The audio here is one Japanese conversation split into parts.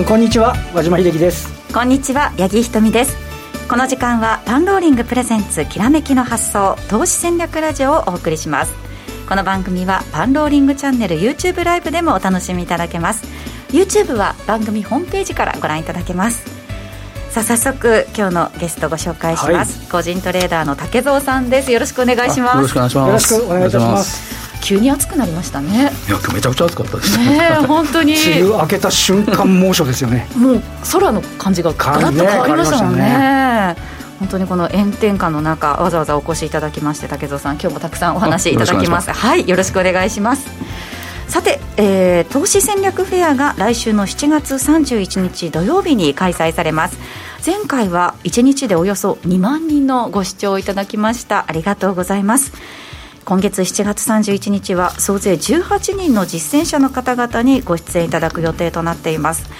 んこんにちは。和島秀樹です。こんにちは八木ひとみです。この時間はパンローリングプレゼンツきらめきの発想投資戦略ラジオをお送りします。この番組はパンローリングチャンネル YouTube ライブでもお楽しみいただけます。YouTube は番組ホームページからご覧いただけます。さあ早速今日のゲストご紹介します、はい、個人トレーダーの竹蔵さんです。よろしくお願いします。よろしくお願いします。よろしくお願いします急に暑くなりましたね。いや今日めちゃくちゃ暑かったです。ねね本当に。梅雨明けた瞬間猛暑ですよね。もう空の感じがガラッと変わりましたもんね。ね。本当にこの炎天下の中わざわざお越しいただきまして竹蔵さん今日もたくさんお話いただきます。はいよろしくお願いします。さて、えー、投資戦略フェアが来週の7月31日土曜日に開催されます。前回は1日でおよそ2万人のご視聴いただきました。ありがとうございます今月7月31日は総勢18人の実践者の方々にご出演いただく予定となっています。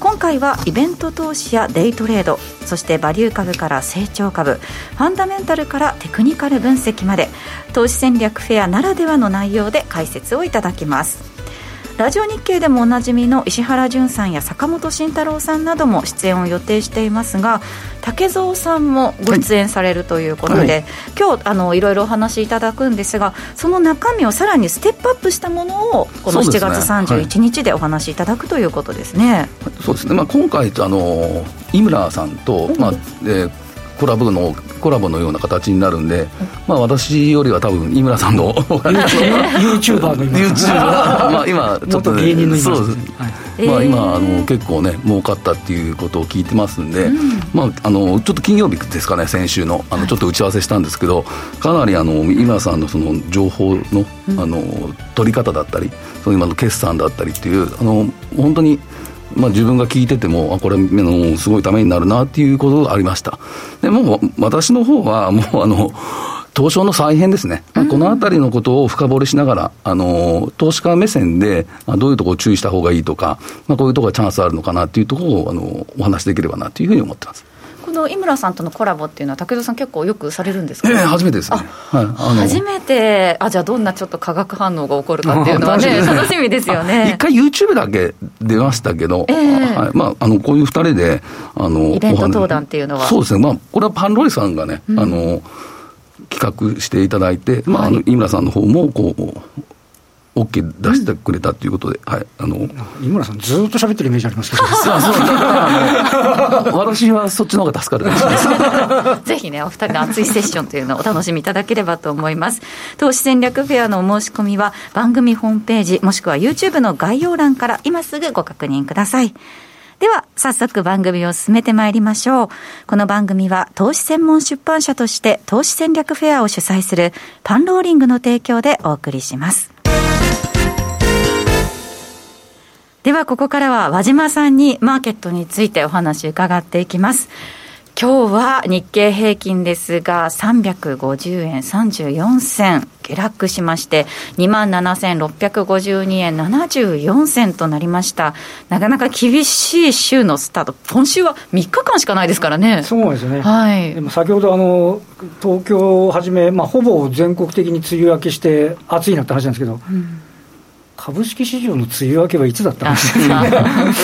今回はイベント投資やデイトレードそしてバリュー株から成長株ファンダメンタルからテクニカル分析まで投資戦略フェアならではの内容で解説をいただきます。ラジオ日経でもおなじみの石原潤さんや坂本慎太郎さんなども出演を予定していますが竹蔵さんもご出演されるということで、はいはい、今日あのいろいろお話しいただくんですがその中身をさらにステップアップしたものをこの7月31日でお話しいただくということですね。そうですね、まあ、今回あの井村さんと、まあえーコラボのコラボのような形になるんで、まあ、私よりは多分井村さんの YouTuber の今 YouTuber まあ今ちょっと、ね、芸人のそうです、はいまあ、今あの結構ね儲かったっていうことを聞いてますんで、うん、まあ、あのちょっと金曜日ですかね先週のあのちょっと打ち合わせしたんですけどかなりあの井村さんのその情報のあの取り方だったりその今の決算だったりっていうあの本当にまあ、自分が聞いてても、あこれのすごいためになるなっていうことがありました。でも私の方はもうあの東証の再編ですね、うん、このあたりのことを深掘りしながら、あの投資家目線で、まあ、どういうところを注意した方がいいとか、まあ、こういうところがチャンスあるのかなっていうところをあのお話しできればなというふうに思ってます。この井村さんとのコラボっていうのは、武田さん、結構よくされるんですか、えー、初めてですね、はい、初めて、あじゃあ、どんなちょっと化学反応が起こるかっていうのはね、楽しみですよね。一回、YouTube だけ出ましたけど、えー、はい。まあ、あのこういう2人であの、イベント登壇っていうのは。そうですね、まあ、これはパンロリさんがね、うん、あの企画していただいて、まあ、あの井村さんの方もこう OK 出してくれたということで、うん、はい、あの井村さん、ずっと喋ってるイメージありますけど、私はそっちの方が助かる ぜひね、お二人の熱いセッションというのをお楽しみいただければと思います。投資戦略フェアのお申し込みは、番組ホームページ、もしくは YouTube の概要欄から今すぐご確認ください。では、早速番組を進めてまいりましょう。この番組は、投資専門出版社として、投資戦略フェアを主催する、パンローリングの提供でお送りします。では、ここからは和島さんにマーケットについてお話伺っていきます。今日は日経平均ですが、350円34銭下落しまして、27,652円74銭となりました。なかなか厳しい週のスタート、今週は3日間しかないですからね。そうですね。はい。でも先ほどあの、東京をはじめ、まあ、ほぼ全国的に梅雨明けして暑いなって話なんですけど、うん株式市場の梅雨明けはいつだったんですか？ね。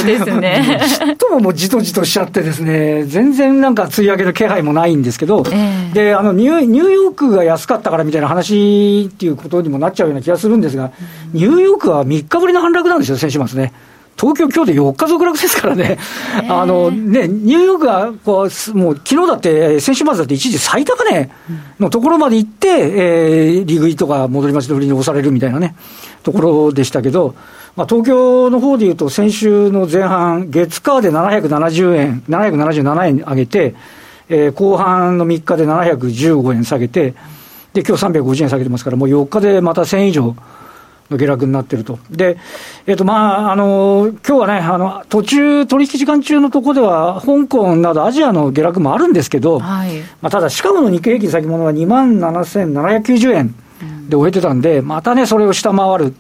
ですね。とももうじとじとしちゃってですね、全然なんか梅雨明けの気配もないんですけど、えー、で、あのニュ、ニューヨークが安かったからみたいな話っていうことにもなっちゃうような気がするんですが、ニューヨークは3日ぶりの反落なんですよ、先週末ね。東京、今日で4日続落ですからね、あのねニューヨークがこうもう昨日だって、先週末だって一時最高値のところまで行って、えー、利食いとか戻り待ちの売りに押されるみたいなね、ところでしたけど、まあ、東京の方でいうと、先週の前半、月火で770円、777円上げて、えー、後半の3日で715円下げて、で今日350円下げてますから、もう4日でまた1000円以上。の下落になってると。で、えっ、ー、と、まあ、あの、今日はね、あの、途中、取引時間中のところでは、香港などアジアの下落もあるんですけど、はい、まあ、ただ、シカゴの日経平均先物は2万7790円で終えてたんで、またね、それを下回る。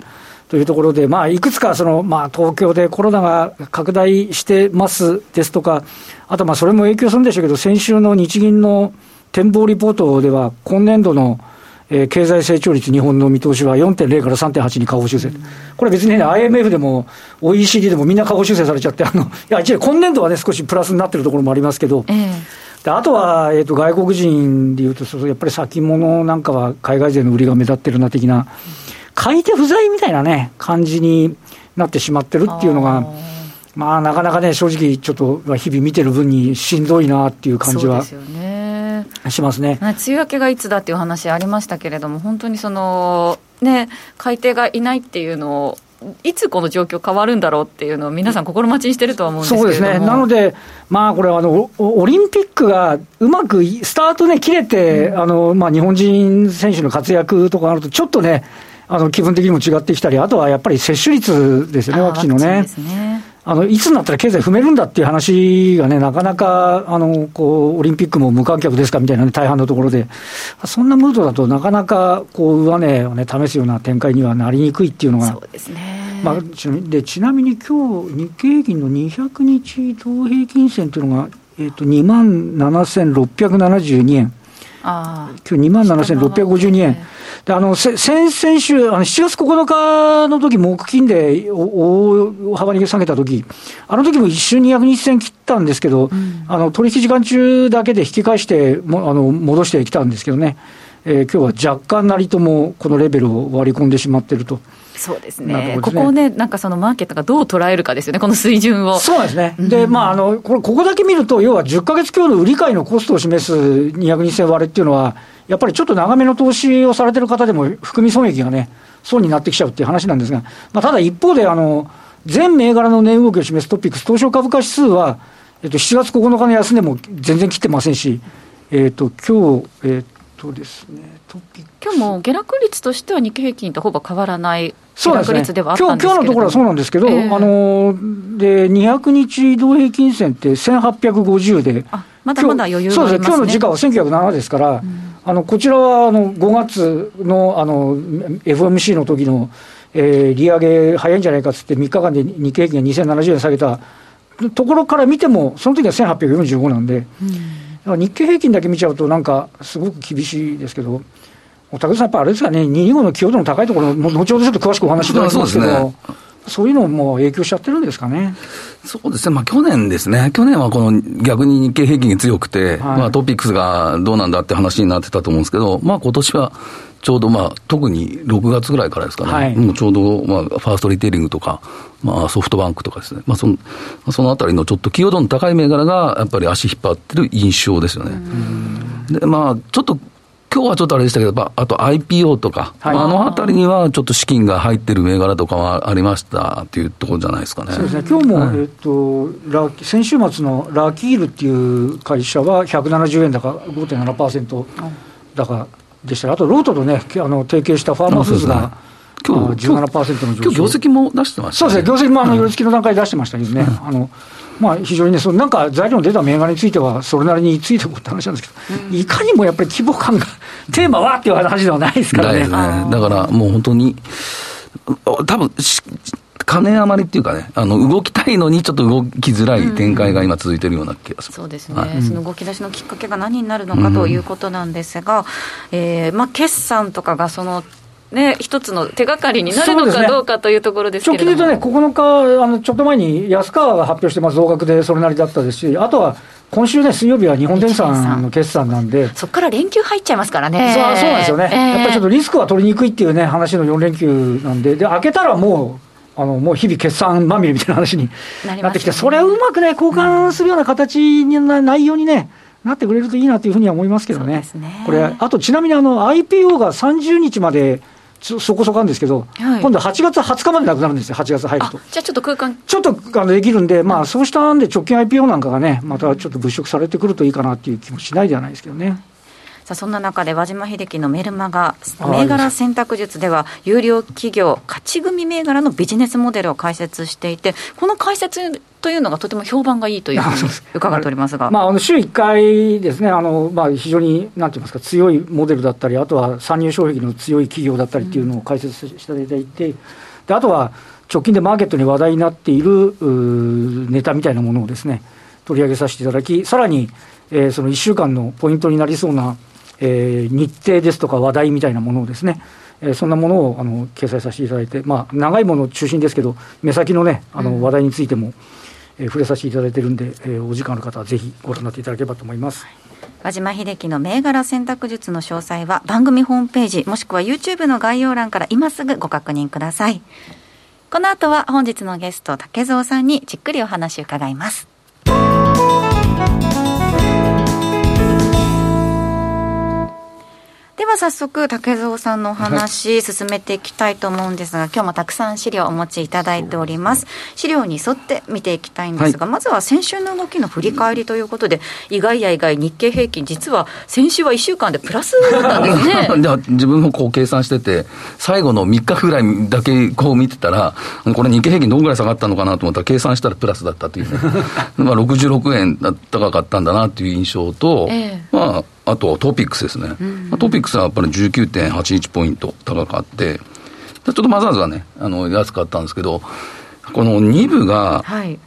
というところで、まあ、いくつかその、まあ、東京でコロナが拡大してますですとか、あとまあそれも影響するんでしょうけど、先週の日銀の展望リポートでは、今年度のえー、経済成長率、日本の見通しは4.0から3.8に下方修正、うん、これ別にね、IMF でも OECD でもみんな下方修正されちゃって、あのいや一応、今年度はね、少しプラスになってるところもありますけど、えー、であとは、えーと、外国人でいうと、やっぱり先物なんかは海外勢の売りが目立ってるな的な、買い手不在みたいなね、感じになってしまってるっていうのが。まあ、なかなかね、正直、ちょっと日々見てる分にしんどいなっていう感じは。そしますね梅雨明けがいつだっていう話ありましたけれども、本当にその、ね、買い手がいないっていうのを、いつこの状況変わるんだろうっていうのを皆さん心待ちにしてるとは思うんですそうですね。なので、まあこれあの、オリンピックがうまくスタートね、切れて、うん、あの、まあ日本人選手の活躍とかあると、ちょっとね、あの気分的にも違ってきたり、あとはやっぱり接種率ですよね、ワクチンのね。あのいつになったら経済踏めるんだっていう話がね、なかなかあのこうオリンピックも無観客ですかみたいな、ね、大半のところで、そんなムードだとなかなかこう上値を、ね、試すような展開にはなりにくいっていうのが、そうですね。まあ、ちなでちなみに今日日経平均の200日同平均線というのが、えー、と2万7672円。あ今日2万7652円。であの先々週、あの7月9日の時木金で大幅に下げた時あの時も一瞬200日線切ったんですけど、うん、あの取引時間中だけで引き返してもあの戻してきたんですけどね、えー、今日は若干なりともこのレベルを割り込んでしまっていると。そうですね、ね。ここをね、なんかそのマーケットがどう捉えるかですよね、この水準を。そうですね、で、まああのこれ、ここだけ見ると、要は10か月強の売り買いのコストを示す200日線割れっていうのは、やっぱりちょっと長めの投資をされてる方でも、含み損益がね、損になってきちゃうっていう話なんですが、まあ、ただ一方で、あの全銘柄の値動きを示すトピックス、東証株価指数は、えっと、7月9日の安値も全然切ってませんし、えっと今日えっとですね、トピック今日も下落率としては日経平均とほぼ変わらない下落率ではあったんですけど、ね、今日今日のところはそうなんですけど、えー、あので200日移動平均線って1850で、あまだまだ余裕がありますね。そうです今日の時価は1907ですから、うん。あのこちらはあの5月のあの FOMC の時の、えー、利上げ早いんじゃないかっつって、3日間で日経平均が2070円下げたところから見ても、その時は1845なんで、うん、日経平均だけ見ちゃうと、なんかすごく厳しいですけど。竹田さん、やっぱあれですかね、225の寄与度の高いところ、後ほどちょっと詳しくお話しいただきますけど、そういうのも影響しちゃってるんですかね。そうですね、まあ、去年ですね、去年はこの逆に日経平均が強くて、はい、まあ、トピックスがどうなんだって話になってたと思うんですけど、まあ今年はちょうど、まあ、特に6月ぐらいからですかね、はい、もうちょうど、まあ、ファーストリテイリングとか、まあ、ソフトバンクとかですね、まあ、そのそのあたりのちょっと寄与度の高い銘柄が、やっぱり足引っ張ってる印象ですよね。で、まあ、ちょっと今日はちょっとあれでしたけど、あと IPO とか、はい、あのあたりにはちょっと資金が入ってる銘柄とかはありましたっていうところじゃないですかね。そうですね。今日も、はい、えっと、ラ先週末のラキールっていう会社は170円高、5.7%高でした、あとロートとね、あの提携したファーマーフーズが。今日17%の上昇。今日業績も出してました、ね、そうですね、業績もあの、寄り付きの段階で出してましたけどね、うん、あのまあ、非常にね、そのなんか材料の出た銘柄については、それなりについていこうって話なんですけど、うん、いかにもやっぱり規模感が、テーマはっていう話ではないですからね。ね。だからもう本当に、多分金余りっていうかね、あの動きたいのにちょっと動きづらい展開が今、続いてるような気がする、そうですね、はい、その動き出しのきっかけが何になるのかということなんですが、うん、えー、まあ、決算とかがそのね、一つの手がかりになるのかどうかというところですけれども、直近で言うとね、9日、あのちょっと前に安川が発表してます増額でそれなりだったですし、あとは今週ね、水曜日は日本電産の決算なんで、そこから連休入っちゃいますからね。そうそうなんですよね、えー、やっぱりちょっとリスクは取りにくいっていうね、話の4連休なんで、で、開けたらもう、あのもう日々決算まみれみたいな話になってきて、ね、それをうまくね、交換するような形にな、内容にね、なってくれるといいなというふうには思いますけどね、ね。これ、あとちなみにあの IPO が30日までそこそこあるんですけど、はい、今度8月20日までなくなるんですよ、8月入ると。じゃあちょっと空間ちょっとあのできるんで、まあ、そうしたんで、直近 IPO なんかがね、またちょっと物色されてくるといいかなっていう気もしないではないですけどね。さあそんな中で和島秀樹のメルマガ銘柄選択術では有料企業勝ち組銘柄のビジネスモデルを解説していてこの解説というのがとても評判がいいというふうに伺っておりますが、まあ、あの週1回ですねあの、まあ、非常になんて言いますか強いモデルだったりあとは参入障壁の強い企業だったりっていうのを解説していただいて、うん、であとは直近でマーケットに話題になっているネタみたいなものをですね取り上げさせていただきさらに、えー、その1週間のポイントになりそうなえー、日程ですとか話題みたいなものをですね、えー、そんなものをあの掲載させていただいて、まあ、長いもの中心ですけど、目先のね、あの話題についても、えー、触れさせていただいてるんで、えー、お時間の方はぜひご覧になっていただければと思います。和島秀樹の銘柄選択術の詳細は番組ホームページもしくは YouTube の概要欄から今すぐご確認ください。この後は本日のゲスト竹蔵さんにじっくりお話を伺いますでは早速竹蔵さんのお話、進めていきたいと思うんですが今日もたくさん資料をお持ちいただいております。資料に沿って見ていきたいんですが、はい、まずは先週の動きの振り返りということで意外や意外日経平均実は先週は1週間でプラスだったんですね。自分もこう計算してて最後の3日ぐらいだけこう見てたらこれ日経平均どんぐらい下がったのかなと思ったら計算したらプラスだったという、ね、まあ66円高かったんだなという印象と、えー、まああとトピックスですね、うん、トピックスはやっぱり19.81ポイント高かって、ちょっとマザーズはね、あの安かったんですけど、この2部が、はい、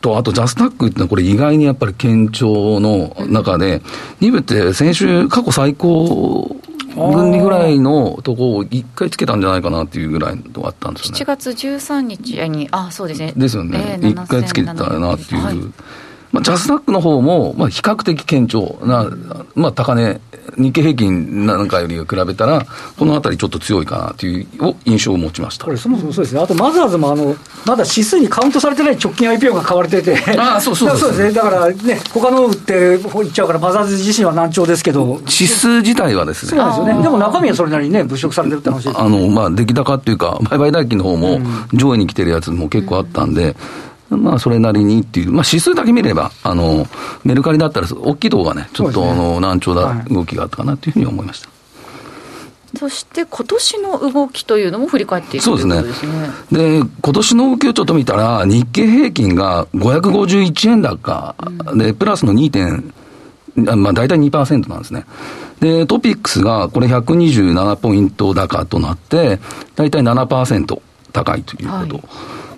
と、あとジャスタックってのは、これ、意外にやっぱり堅調の中で、2部って先週、過去最高分離ぐらいのとこを1回つけたんじゃないかなっていうぐらいのとこあったんですよね。7月13日に、あそうですね。ですよね。えー、1回つけてたなっていう。はいまあ、ジャスダックの方も、まあ、比較的堅調な、まあ、高値、日経平均なんかより比べたら、このあたりちょっと強いかなという印象を持ちました。これ、そもそもそうですね、あとマザーズもあのまだ指数にカウントされてない直近 IPO が買われてて、あそうそう そうですね、だからね、他の売っていっちゃうから、マザーズ自身は難聴ですけど、指数自体はですね、そうなんですよね、でも中身はそれなりにね、物色されてるって話です、あのまあ、出来高っていうか、売買代金の方も上位に来てるやつも結構あったんで、うんまあ、それなりにっていう、まあ、指数だけ見れば、あの、メルカリだったら、大きいとこがね、ちょっと、あの、難聴な動きがあったかなというふうに思いました。そして今年の動きというのも振り返っていくそうですね。で、今年の動きをちょっと見たら、日経平均が551円高で、プラスの2点、まあ大体2%なんですね。で、トピックスがこれ127ポイント高となって、大体7%高いということ。はい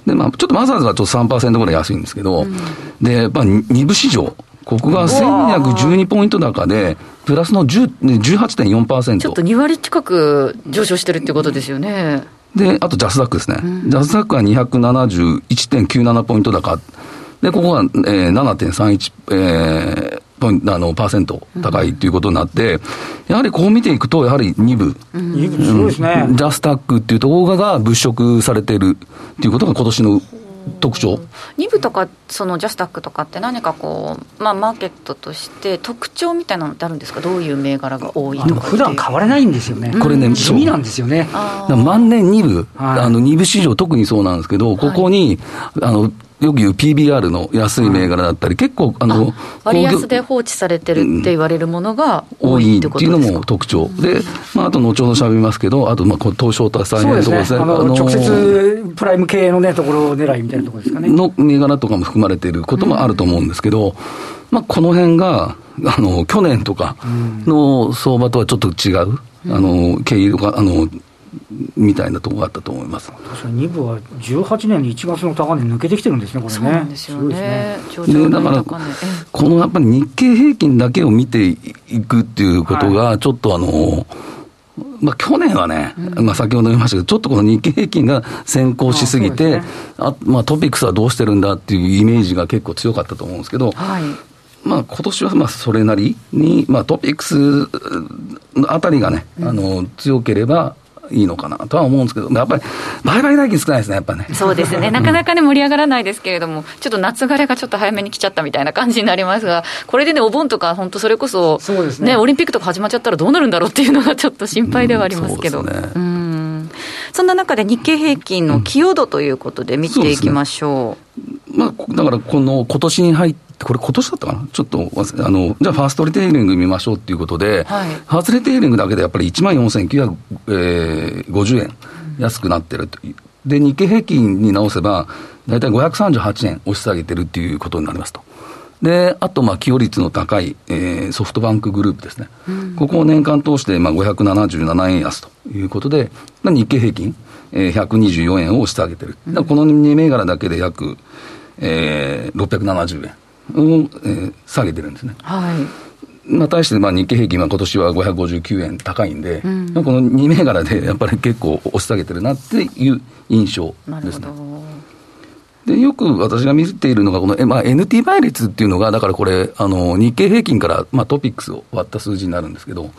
で、まあ、ちょっとマザーズはちょっと3%ぐらい安いんですけど、うん、で、やっぱ2部市場、ここが1212ポイント高で、プラスの18.4%。ちょっと2割近く上昇してるってことですよね。で、あとジャスダックですね。うん、ジャスダックは271.97ポイント高。で、ここが、えー、7.31、えー、ポイント、あの、パーセント高いということになって、やはりこう見ていくと、やはり2部。2部すごいですね。ジャスタックっていうところが物色されているっていうことが今年の特徴。2部とかそのジャスタックとかって何かこう、まあ、マーケットとして特徴みたいなのってあるんですか？どういう銘柄が多いとか普段買われないんですよね、これね地味なんですよね。万年2部、はい、あの2部市場特にそうなんですけどここに、はい、あのよく言う PBR の安い銘柄だったり、結構、あの、割安で放置されてるって言われるものが多いっていうのも特徴。で、まあ、あと後ほど喋りますけど、あと、まあ、東証と再編とこですね。あの、直接プライム系のね、ところ狙いみたいなところですかね。の銘柄とかも含まれていることもあると思うんですけど、まあ、この辺が、あの、去年とかの相場とはちょっと違う。あの、経緯とか、あの、みたいなところがあったと思います。確かに2部は18年に1月の高値抜けてきてるんですね、これね。そうなんですよね。でだから、このやっぱり日経平均だけを見ていくっていうことが、ちょっとあの、まあ、去年はね、うん、まあ、先ほど言いましたけど、ちょっとこの日経平均が先行しすぎて、あ、ね、あまあ、トピックスはどうしてるんだっていうイメージが結構強かったと思うんですけど、はい、まあ今年はまあそれなりに、まあ、トピックスあたりがね、あの強ければ、いいのかなとは思うんですけど、やっぱり売買代金少ないですね、やっぱね。そうですね、なかなかね、盛り上がらないですけれども、ちょっと夏枯れがちょっと早めに来ちゃったみたいな感じになりますが、これでね、お盆とか、本当、それこそ、そうですね、ね、オリンピックとか始まっちゃったらどうなるんだろうっていうのがちょっと心配ではありますけど。うん、そ、ね、そんな中で日経平均の寄与度ということで見ていきましょう。うね、まあ、だからこの今年に入ってこれ今年だったかな？ちょっと、あの、じゃあファーストリテイリング見ましょうっていうことで、はい、ファーストリテイリングだけでやっぱり1万4950円安くなってるという。で、日経平均に直せば、大体538円押し下げてるっていうことになりますと。で、あと、まあ、寄与率の高い、えー、ソフトバンクグループですね。うん、ここを年間通して、まあ、577円安ということで、まあ、日経平均、えー、124円を押し下げてる。うん、この2銘柄だけで約、えー、670円。を、えー、下げてるんですね。はいまあ、対してまあ日経平均は今年は559円高いんで、うん、この2銘柄でやっぱり結構押し下げてるなっていう印象ですね。でよく私が見ているのが、この、まあ、NT 倍率っていうのが、だからこれ、あの日経平均から、まあ、トピックスを割った数字になるんですけど、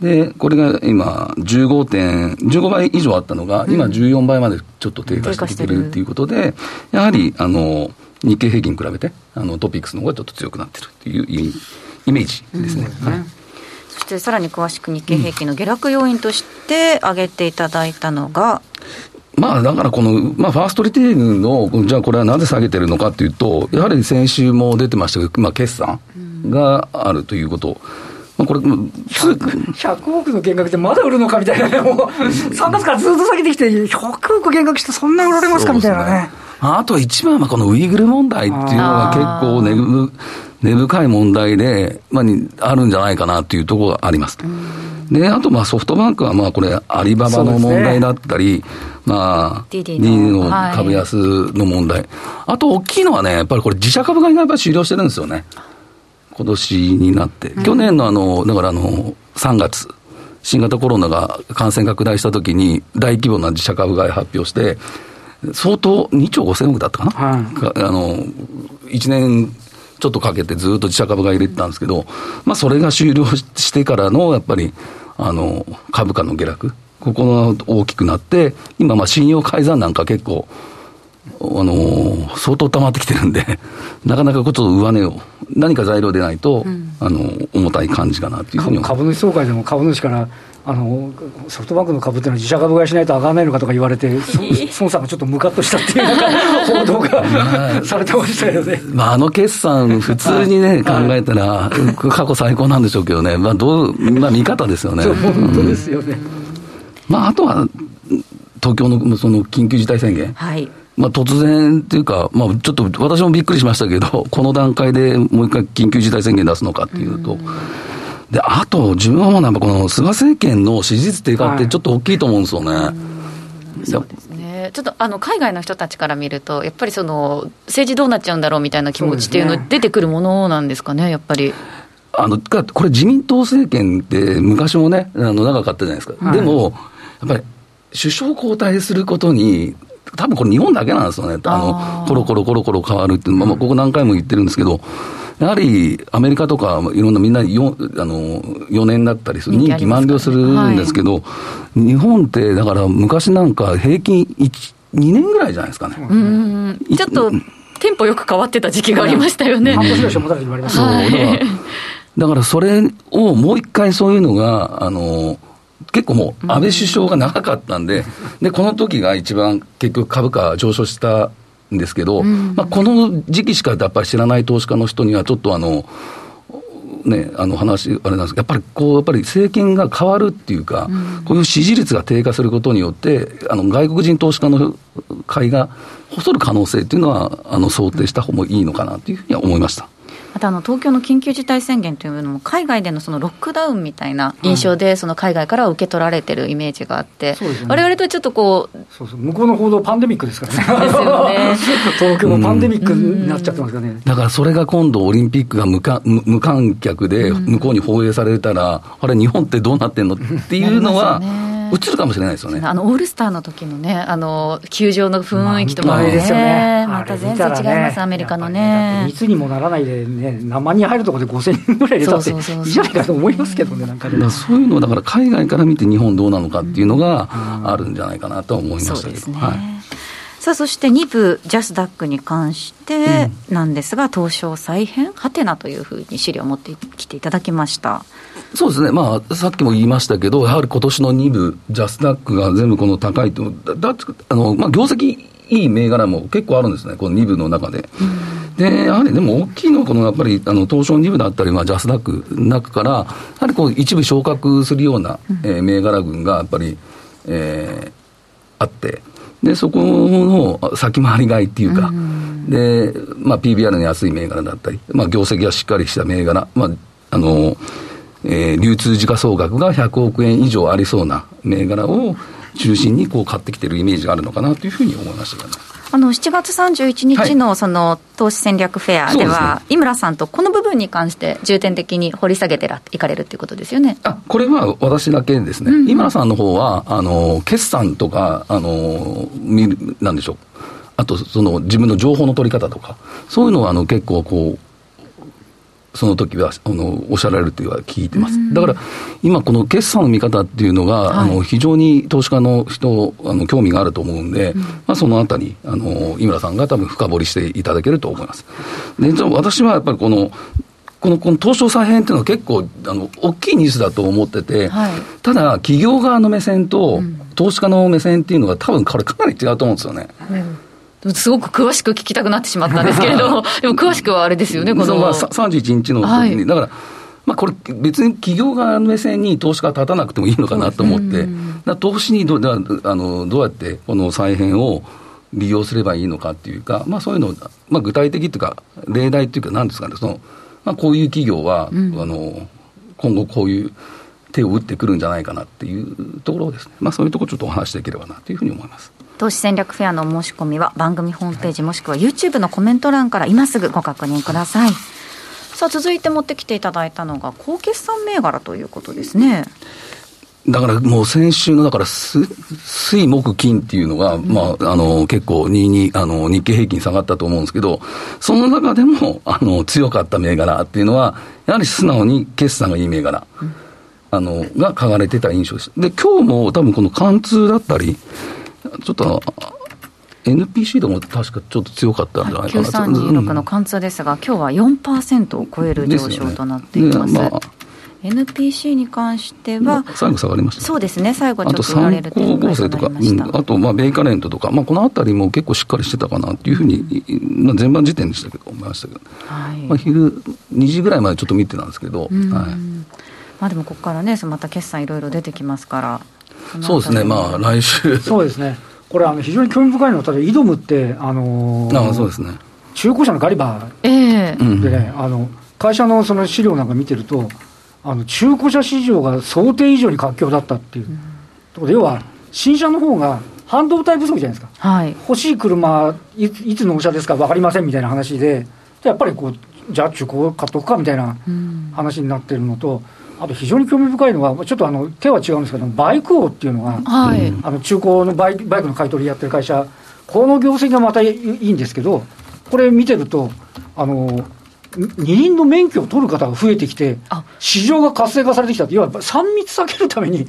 で、これが今15点、15倍以上あったのが、今14倍までちょっと低下してきてるっていうことで、やはり、あの、日経平均に比べて、あの、トピックスの方がちょっと強くなってるっていうイメージですね。はい、そしてさらに詳しく日経平均の下落要因として挙げていただいたのが、まあ、だからこの、まあ、ファーストリテイルの、じゃあこれはなぜ下げてるのかというと、やはり先週も出てましたけど、まあ、決算があるということ。まあ、これ 100, 100, 億の減額ってまだ売るのかみたいなね、もう3月からずっと下げてきて、100億減額して、そんな売られますかみたいなね。あと一番はこのウイグル問題っていうのが結構根根深い問題で、まあ、あるんじゃないかなっていうところがあります。で、あとまあソフトバンクはまあこれ、アリババの問題だったり、ね、まあ、DD の株安の問題、はい、あと大きいのはね、やっぱりこれ、自社株買いがやっぱり終了してるんですよね。今年になって。去年のあの、だからあの、3月、新型コロナが感染拡大したときに、大規模な自社株買い発表して、相当2兆5000億だったかな、はい、あの1年ちょっとかけてずっと自社株が入れてたんですけど、まあ、それが終了してからのやっぱりあの株価の下落、ここが大きくなって、今、信用改ざんなんか結構、あのー、相当溜まってきてるんで、なかなかちょっと上値を、何か材料でないと、うん、あの重たい感じかなというふうに株主総会でも株主からあのソフトバンクの株っていうのは自社株買いしないと上がらないのかとか言われて、孫さんがちょっとムカッとしたっていう報道がされてましたよね、まあ、あの決算、普通にね、考えたら、過去最高なんでしょうけどね、まあどうまあ、見方ですよね。本当ですよね、うん、まあ、あとは東京のその緊急事態宣言。はいまあ、突然っていうか、まあ、ちょっと私もびっくりしましたけど、この段階でもう一回緊急事態宣言出すのかっていうと、で、あと、自分はもうなんかこの菅政権の支持率低下ってちょっと大きいと思うんですよね。はい、そうですね。ちょっとあの海外の人たちから見ると、やっぱりその政治どうなっちゃうんだろうみたいな気持ちっていうの、出てくるものなんですかね、やっぱり。あのこれ、自民党政権って昔もね、あの長かったじゃないですか、はい、でも、やっぱり首相交代することに、多分これ、日本だけなんですよね、あのコロコロコロコロ変わるって、まあ、ここ何回も言ってるんですけど、やはりアメリカとかいろんなみんな 4, あの4年だったりする、任期満了するんですけど、はい、日本ってだから昔なんか平均1、2年ぐらいじゃないですかね。うんちょっとテンポよく変わってた時期がありましたよね。半年ぐらいしか持たない言われました、そうだからだからそれをもう一回そういうのが、あの結構もう安倍首相が長かったんで、でこの時が一番結局株価上昇したんですけど、うん、まあ、この時期しかやっぱり知らない投資家の人には、ちょっとあの、ね、あの話、あれなんですやっぱりこう、やっぱり政権が変わるっていうか、うん、こういう支持率が低下することによって、あの外国人投資家の買いが細る可能性っていうのは、あの想定した方もいいのかなというふうには思いました。またあの東京の緊急事態宣言というのも、海外でのそのロックダウンみたいな印象で、その海外から受け取られてるイメージがあって、われわれとちょっとこうそうそう、向こうの報道、パンデミックですからね、ですよね。東京もパンデミックになっちゃってますからね、だからそれが今度、オリンピックが無観無観客で向こうに放映されたら、あれ、日本ってどうなってんのっていうのは。映るかもしれないですよね。あのオールスターの時のね、あの球場の雰囲気とかね、ねまた全然違います、ね、アメリカのね。密にもならないでね、何万人入るところで5000人ぐらい入れたっていいじゃないかと思いますけどね、なんかね。そういうのだから海外から見て日本どうなのかっていうのがあるんじゃないかなと思いましたけど。はいさあそして2部ジャスダックに関してなんですが、東証再編はてなというふうに資料を持ってきていただきました。そうですね、まあ、さっきも言いましたけど、やはり今年の2部、ジャスダックが全部この高いと、だあのまあ、業績いい銘柄も結構あるんですね、この2部の中で。で、やはりでも大きいのは、このやっぱりあの東証2部だったり、まあ、ジャスダックの中から、やはりこう一部昇格するような、えー、銘柄群がやっぱり、えー、あって、でそこの先回り買いっていうか、でまあ、PBR の安い銘柄だったり、まあ、業績がしっかりした銘柄、まああのえー、流通時価総額が100億円以上ありそうな銘柄を、中心にこう買ってきてるイメージがあるのかなというふうに思いましたけどね。あの7月31日のその投資戦略フェアでは、はいね、井村さんとこの部分に関して重点的に掘り下げてらいかれるということですよね。あこれは私だけですね、うんうん、井村さんの方はあの決算とか、あの見るなんでしょう、あとその自分の情報の取り方とか、そういうのはあの結構こう、その時はあのおっしゃられるというは聞いてます、だから今、この決算の見方っていうのが、はい、あの非常に投資家の人、あの興味があると思うんで、うん、まあ、そのあたりあの、井村さんが多分深掘りしていただけると思います。で私はやっぱりこのこのこの東証再編っていうのは結構あの大きいニュースだと思ってて、はい、ただ、企業側の目線と投資家の目線っていうのが、多分これ、かなり違うと思うんですよね。うんすごく詳しく聞きたくなってしまったんですけれども、でも詳しくはあれですよね、この。まあ、31日の時に、はい、だから、まあ、これ、別に企業側の目線に投資家立たなくてもいいのかなと思って、投資にどあのどうやってこの再編を利用すればいいのかっていうか、まあ、そういうのを、まあ、具体的っていうか、例題っていうか、なんですかね、そのまあ、こういう企業は、うん、あの今後こういう手を打ってくるんじゃないかなっていうところですね、まあ、そういうところちょっとお話しできればなというふうに思います。投資戦略フェアの申し込みは番組ホームページもしくは YouTube のコメント欄から今すぐご確認ください。さあ続いて持ってきていただいたのが高決算銘柄ということですね。だからもう先週の、だから水、木、金っていうのが、うん、まあ、あの、結構2に、あの、日経平均下がったと思うんですけど、その中でも、あの、強かった銘柄っていうのは、やはり素直に決算がいい銘柄、うん、あの、が書かれてた印象です。で、今日も多分この貫通だったり、ちょっと、NPC でも確かちょっと強かったんじゃないかなと。9326の貫通ですが、今日は4%を超える上昇となっています。ねまあ NPC に関しては、最後下がりました、ね、そうですね、最後ちょっと売られると合成とか、うん、あと、まあ、ベイカレントとか、まあ、このあたりも結構しっかりしてたかなっていうふうに、まあ、前半時点でしたけど、思いましたけど、はい。まあ、昼2時ぐらいまでちょっと見てたんですけど、はい、まあ、でもここからね、また決算いろいろ出てきますから、そうですね、まあ、来週。そうですね。これ、あの非常に興味深いのは、例えば、イドムって、あのー、あそうですね、中古車のガリバーでね、えー、あの会社のその資料なんか見てると、あの中古車市場が想定以上に活況だったっていう、ところ要は、新車の方が半導体不足じゃないですか、はい、欲しい車い、いつ納車ですか分かりませんみたいな話で、やっぱりこう、じゃあ中古買っとくかみたいな話になってるのと、あと非常に興味深いのは、ちょっとあの手は違うんですけど、バイク王っていうのが、はい、あの中古のバイバイクの買い取りやってる会社、この業績がまたいいんですけど、これ見てると、あの二輪の免許を取る方が増えてきて、市場が活性化されてきたいわば3密避けるために、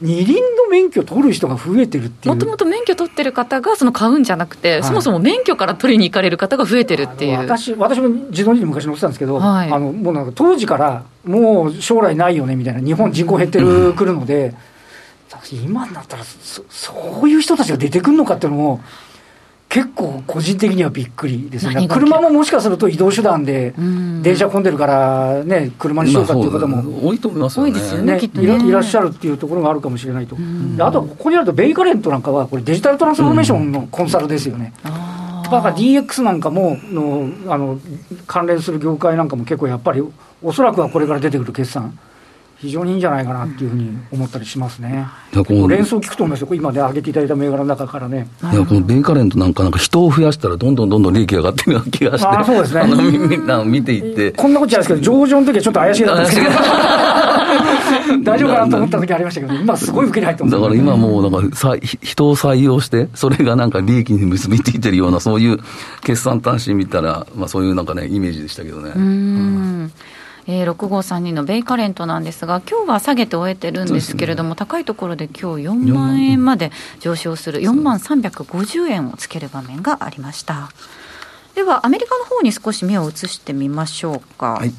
二輪の免許取る人が増えてるっていう。もともと免許取ってる方がその買うんじゃなくて、はい、そもそも免許から取りに行かれる方が増えてるっていう。私私も自動二輪昔乗ってたんですけど、はい、あのもうなんか当時からもう将来ないよねみたいな、日本人口減ってる、くるので、今になったらそ、そういう人たちが出てくるのかっていうのも、結構個人的にはびっくりですね、車ももしかすると移動手段で、電車混んでるからね、車にしようかっていう方も、多いと思いますよね、多いですよね、ねいらっしゃるっていうところがあるかもしれないと、あとここにあると、ベイカレントなんかは、これ、デジタルトランスフォーメーションのコンサルですよね。だから DX なんかものあの関連する業界なんかも結構やっぱり、おそらくはこれから出てくる決算、非常にいいんじゃないかなっていうふうに思ったりしますね。連想聞くと思いますよ、今で挙げていただいた銘柄の中からね。いや、このベイカレントなんか、なんか人を増やしたら、どんどんどんどん利益上がっていくような気がして、あそうですね。あのみんな見ていって。こんなことじゃないですけど、上場の時はちょっと怪しいだったんですけど。大丈夫かなと思った時ありましたけど、今すごい受けに入ってます、だから今もう、なんかさ人を採用して、それがなんか利益に結びついてるような、そういう決算端子見たら、まあそういうなんかね、イメージでしたけどね。うんえー、6532のベイカレントなんですが、今日は下げて終えてるんですけれども、ね、高いところで今日4万円まで上昇する、4万。350円をつける場面がありました。では、アメリカの方に少し目を移してみましょうか。はい。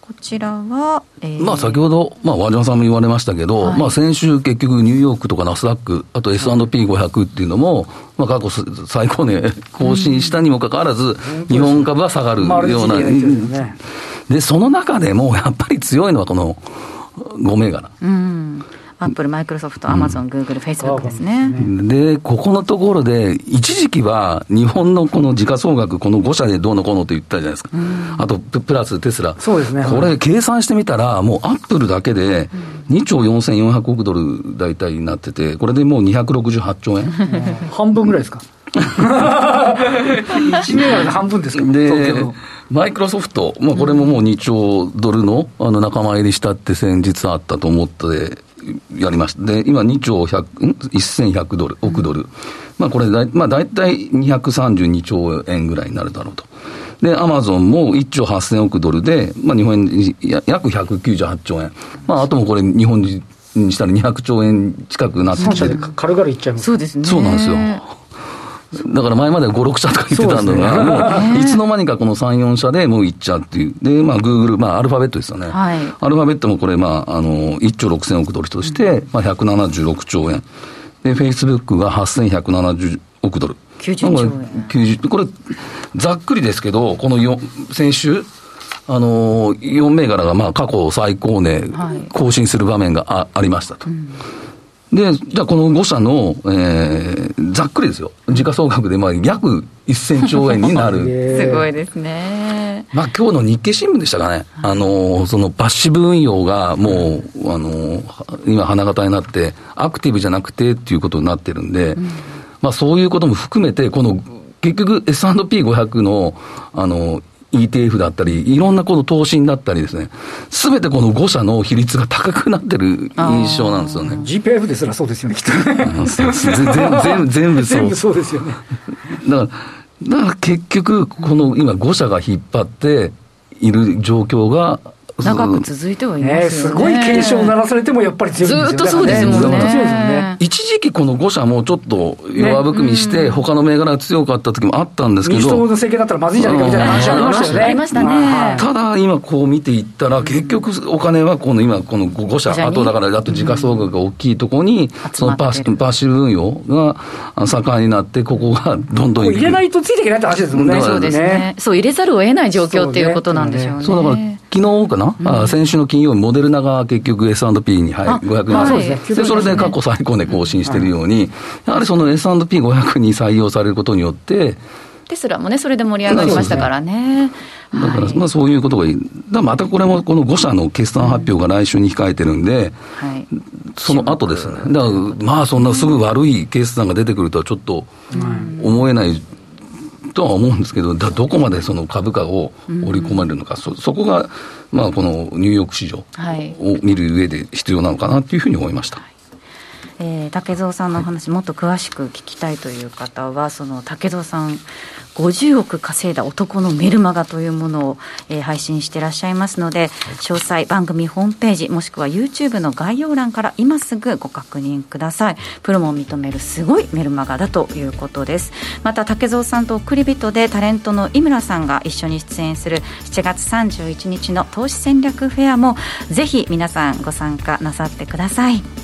こちらは、えー、まあ先ほど、まあ、和島さんも言われましたけど、はい、まあ先週、結局、ニューヨークとかナスダック、あと S&P500 っていうのも、まあ、過去最高値更新したにもかかわらず、日本株は下がるような、で、その中でもやっぱり強いのはこの5銘柄。うんアップル、マイクロソフト、アマゾン、グーグル、フェイスブックですね。で、ここのところで、一時期は日本のこの時価総額、この5社でどうのこうのと言ったじゃないですか。あと、プラステスラ。そうですね。これ、計算してみたら、もうアップルだけで2兆4400億ドル大体になってて、これでもう268兆円。半分ぐらいですか。1年間で半分ですか、で、マイクロソフト、まあ、これももう2兆ドルのあの仲間入りしたって先日あったと思ってやりました。で、今2兆100、1100ドル、億ドル。まあ、これだい、まあ、大体232兆円ぐらいになるだろうと。で、アマゾンも1兆8000億ドルで、まあ、日本円約198兆円。まあ、あともこれ日本にしたら200兆円近くなってきて。軽々いっちゃいます。そうですね。そうなんですよ。だから前までは5、6社とか言ってたのが、ね、もういつの間にかこの3、4社でもういっちゃうっていう。で、まあ、グーグル、まあ、アルファベットですよね。はい、アルファベットもこれ、まあ、あの、1兆6000億ドルとして、まあ、176兆円。で、フェイスブックが8170億ドル。90兆円。90これ、ざっくりですけど、このよ先週、あの、4銘柄がまあ過去最高値更新する場面があ,、ありましたと。うんで、じゃあこの5社の、えー、ざっくりですよ、時価総額でまあ約1000兆円になる。すごいですね。まあ今日の日経新聞でしたかね、あの、そのパッシブ運用がもう、あの、今花形になって、アクティブじゃなくてっていうことになってるんで、うん、まあそういうことも含めて、この結局 S&P500 の、あの、ETF だったり、いろんなこの投資だったりですね、すべてこの5社の比率が高くなってる印象なんですよね。GPF ですらそうですよね、きっと。全部、全部そう。全部そうですよね。だから、だから結局、この今5社が引っ張っている状況が、長く続いてはいますよね、ね、すごい警鐘を鳴らされてもやっぱり強いんですよずっとそうですもんね。ね一時期この5社もちょっと弱含みして、他の銘柄が強かった時もあったんですけど。民主党の政権だったらまずいんじゃないかみたいな話ありましたよね。ありましたね。ただ今こう見ていったら、結局お金はこの今この5社、あとだからあと時価総額が大きいところに、そのパッパッシブ運用が盛んになって、ここがどんどん入れないとついていけないって話ですもんね。そうですね。そう入れざるを得ない状況っていうことなんでしょうね。そうだから昨日かな、うん、先週の金曜日、モデルナが結局 S&P に、はい、500に、はい、でそれで過去最高値更新しているように、やはりその S&P500 に採用されることによって、テスラもね、それで盛り上がりましたからね。だから、まあそういうことがいい。だまたこれもこの5社の決算発表が来週に控えてるんで、はい、その後ですね。だからまあそんなすぐ悪い決算が出てくるとはちょっと思えないとは思うんですけど、だどこまでその株価を織り込まれるのか、うん、そそこが、まあ、このニューヨーク市場を見る上で必要なのかなというふうに思いました。はいえー、竹蔵さんの話、もっと詳しく聞きたいという方は、その竹蔵さん、50億稼いだ男のメルマガというものを、えー、配信していらっしゃいますので、詳細、番組ホームページ、もしくは YouTube の概要欄から今すぐご確認ください。プロも認めるすごいメルマガだということです。また、竹蔵さんと送り人でタレントの井村さんが一緒に出演する7月31日の投資戦略フェアも、ぜひ皆さんご参加なさってください。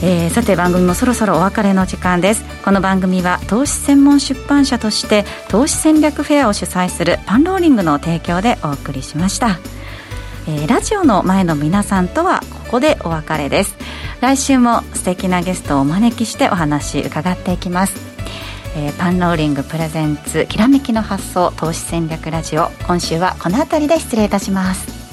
えー、さて番組もそろそろお別れの時間です。この番組は投資専門出版社として投資戦略フェアを主催するパンローリングの提供でお送りしました、えー、ラジオの前の皆さんとはここでお別れです。来週も素敵なゲストをお招きしてお話伺っていきます。えー、パンローリングプレゼンツきらめきの発想投資戦略ラジオ。今週はこの辺りで失礼いたします。